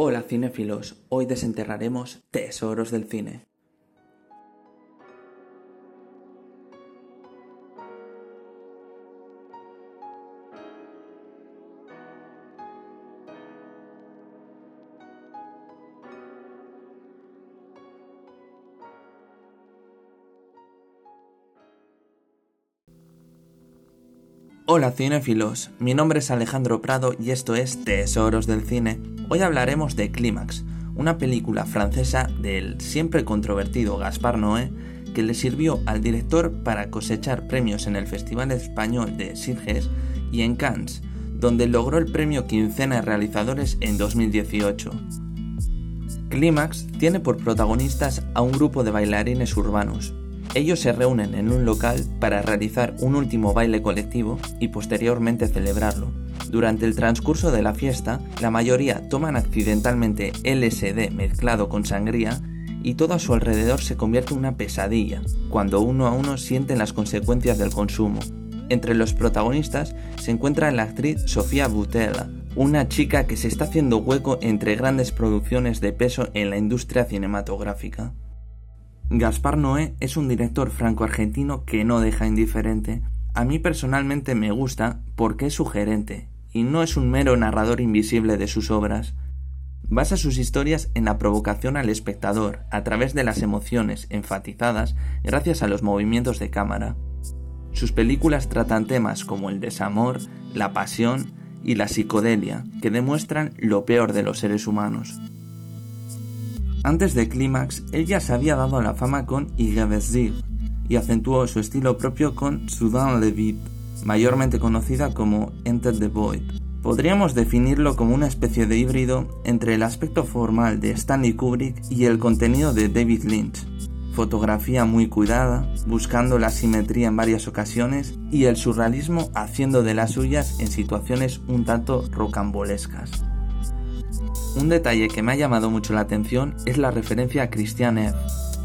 Hola cinéfilos, hoy desenterraremos tesoros del cine. Hola cinéfilos, mi nombre es Alejandro Prado y esto es Tesoros del Cine. Hoy hablaremos de Clímax, una película francesa del siempre controvertido Gaspar Noé que le sirvió al director para cosechar premios en el Festival Español de Sitges y en Cannes, donde logró el premio Quincena de Realizadores en 2018. Clímax tiene por protagonistas a un grupo de bailarines urbanos, ellos se reúnen en un local para realizar un último baile colectivo y posteriormente celebrarlo. Durante el transcurso de la fiesta, la mayoría toman accidentalmente LSD mezclado con sangría y todo a su alrededor se convierte en una pesadilla, cuando uno a uno sienten las consecuencias del consumo. Entre los protagonistas se encuentra la actriz Sofía Butella, una chica que se está haciendo hueco entre grandes producciones de peso en la industria cinematográfica. Gaspar Noé es un director franco-argentino que no deja indiferente. A mí personalmente me gusta porque es sugerente y no es un mero narrador invisible de sus obras. Basa sus historias en la provocación al espectador a través de las emociones enfatizadas gracias a los movimientos de cámara. Sus películas tratan temas como el desamor, la pasión y la psicodelia, que demuestran lo peor de los seres humanos. Antes de Clímax, él ya se había dado la fama con Igevesdir y acentuó su estilo propio con Soudain le Vide, mayormente conocida como Enter the Void. Podríamos definirlo como una especie de híbrido entre el aspecto formal de Stanley Kubrick y el contenido de David Lynch. Fotografía muy cuidada, buscando la simetría en varias ocasiones y el surrealismo haciendo de las suyas en situaciones un tanto rocambolescas. Un detalle que me ha llamado mucho la atención es la referencia a Christiane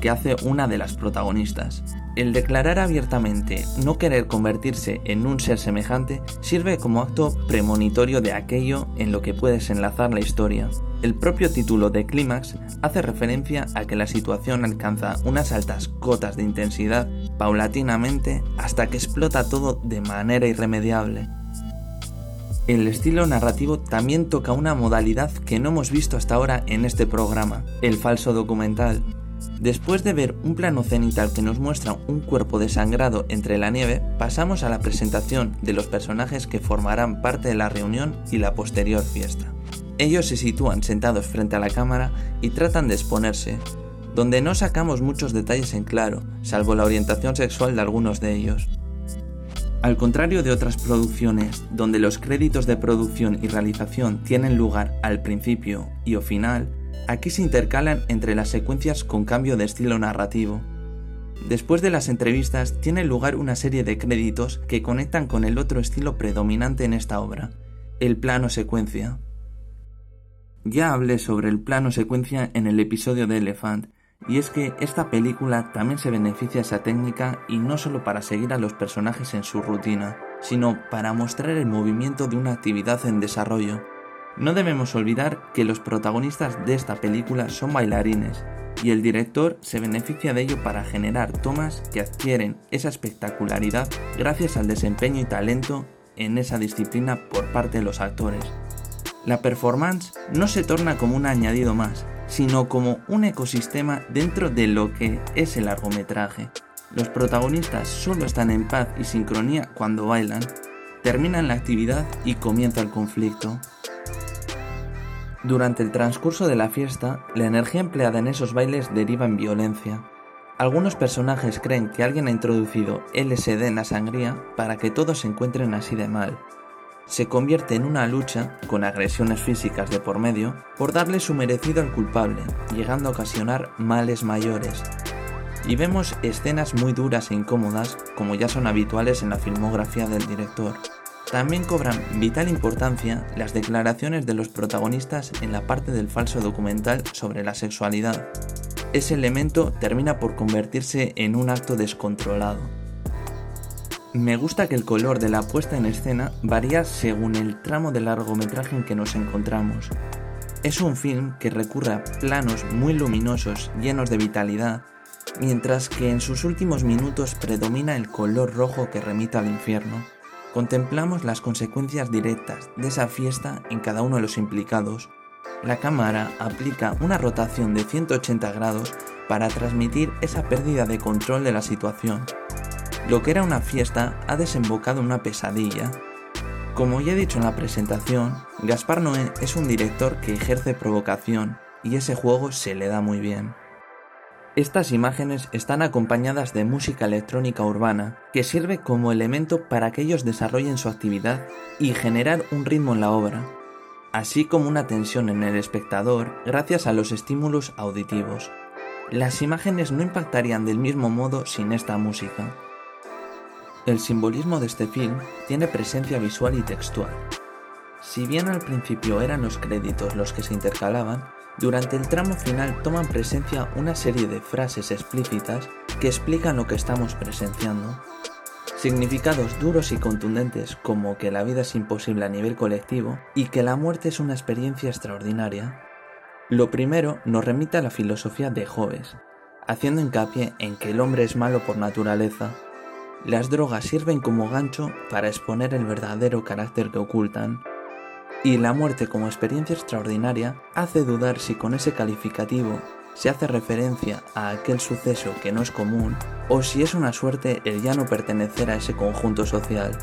que hace una de las protagonistas. El declarar abiertamente no querer convertirse en un ser semejante sirve como acto premonitorio de aquello en lo que puedes enlazar la historia. El propio título de Clímax hace referencia a que la situación alcanza unas altas cotas de intensidad paulatinamente hasta que explota todo de manera irremediable. El estilo narrativo también toca una modalidad que no hemos visto hasta ahora en este programa, el falso documental. Después de ver un plano cenital que nos muestra un cuerpo desangrado entre la nieve, pasamos a la presentación de los personajes que formarán parte de la reunión y la posterior fiesta. Ellos se sitúan sentados frente a la cámara y tratan de exponerse, donde no sacamos muchos detalles en claro, salvo la orientación sexual de algunos de ellos. Al contrario de otras producciones, donde los créditos de producción y realización tienen lugar al principio y o final, aquí se intercalan entre las secuencias con cambio de estilo narrativo. Después de las entrevistas tiene lugar una serie de créditos que conectan con el otro estilo predominante en esta obra, el plano secuencia. Ya hablé sobre el plano secuencia en el episodio de Elephant, y es que esta película también se beneficia de esa técnica y no solo para seguir a los personajes en su rutina, sino para mostrar el movimiento de una actividad en desarrollo. No debemos olvidar que los protagonistas de esta película son bailarines, y el director se beneficia de ello para generar tomas que adquieren esa espectacularidad gracias al desempeño y talento en esa disciplina por parte de los actores. La performance no se torna como un añadido más, sino como un ecosistema dentro de lo que es el largometraje. Los protagonistas solo están en paz y sincronía cuando bailan, terminan la actividad y comienza el conflicto. Durante el transcurso de la fiesta, la energía empleada en esos bailes deriva en violencia. Algunos personajes creen que alguien ha introducido LSD en la sangría para que todos se encuentren así de mal, se convierte en una lucha, con agresiones físicas de por medio, por darle su merecido al culpable, llegando a ocasionar males mayores. Y vemos escenas muy duras e incómodas, como ya son habituales en la filmografía del director. También cobran vital importancia las declaraciones de los protagonistas en la parte del falso documental sobre la sexualidad. Ese elemento termina por convertirse en un acto descontrolado. Me gusta que el color de la puesta en escena varía según el tramo de largometraje en que nos encontramos. Es un film que recurre a planos muy luminosos, llenos de vitalidad, mientras que en sus últimos minutos predomina el color rojo que remita al infierno. Contemplamos las consecuencias directas de esa fiesta en cada uno de los implicados. La cámara aplica una rotación de 180 grados para transmitir esa pérdida de control de la situación. Lo que era una fiesta ha desembocado en una pesadilla. Como ya he dicho en la presentación, Gaspar Noé es un director que ejerce provocación y ese juego se le da muy bien. Estas imágenes están acompañadas de música electrónica urbana, que sirve como elemento para que ellos desarrollen su actividad y generar un ritmo en la obra, así como una tensión en el espectador gracias a los estímulos auditivos. Las imágenes no impactarían del mismo modo sin esta música. El simbolismo de este film tiene presencia visual y textual. Si bien al principio eran los créditos los que se intercalaban, durante el tramo final toman presencia una serie de frases explícitas que explican lo que estamos presenciando. Significados duros y contundentes como que la vida es imposible a nivel colectivo y que la muerte es una experiencia extraordinaria. Lo primero nos remite a la filosofía de Joves, haciendo hincapié en que el hombre es malo por naturaleza. Las drogas sirven como gancho para exponer el verdadero carácter que ocultan y la muerte como experiencia extraordinaria hace dudar si con ese calificativo se hace referencia a aquel suceso que no es común o si es una suerte el ya no pertenecer a ese conjunto social.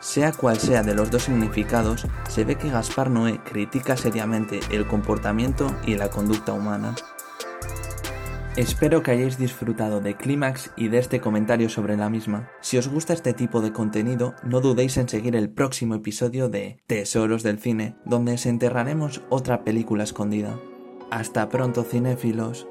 Sea cual sea de los dos significados, se ve que Gaspar Noé critica seriamente el comportamiento y la conducta humana. Espero que hayáis disfrutado de Clímax y de este comentario sobre la misma. Si os gusta este tipo de contenido, no dudéis en seguir el próximo episodio de Tesoros del Cine, donde desenterraremos otra película escondida. Hasta pronto cinéfilos.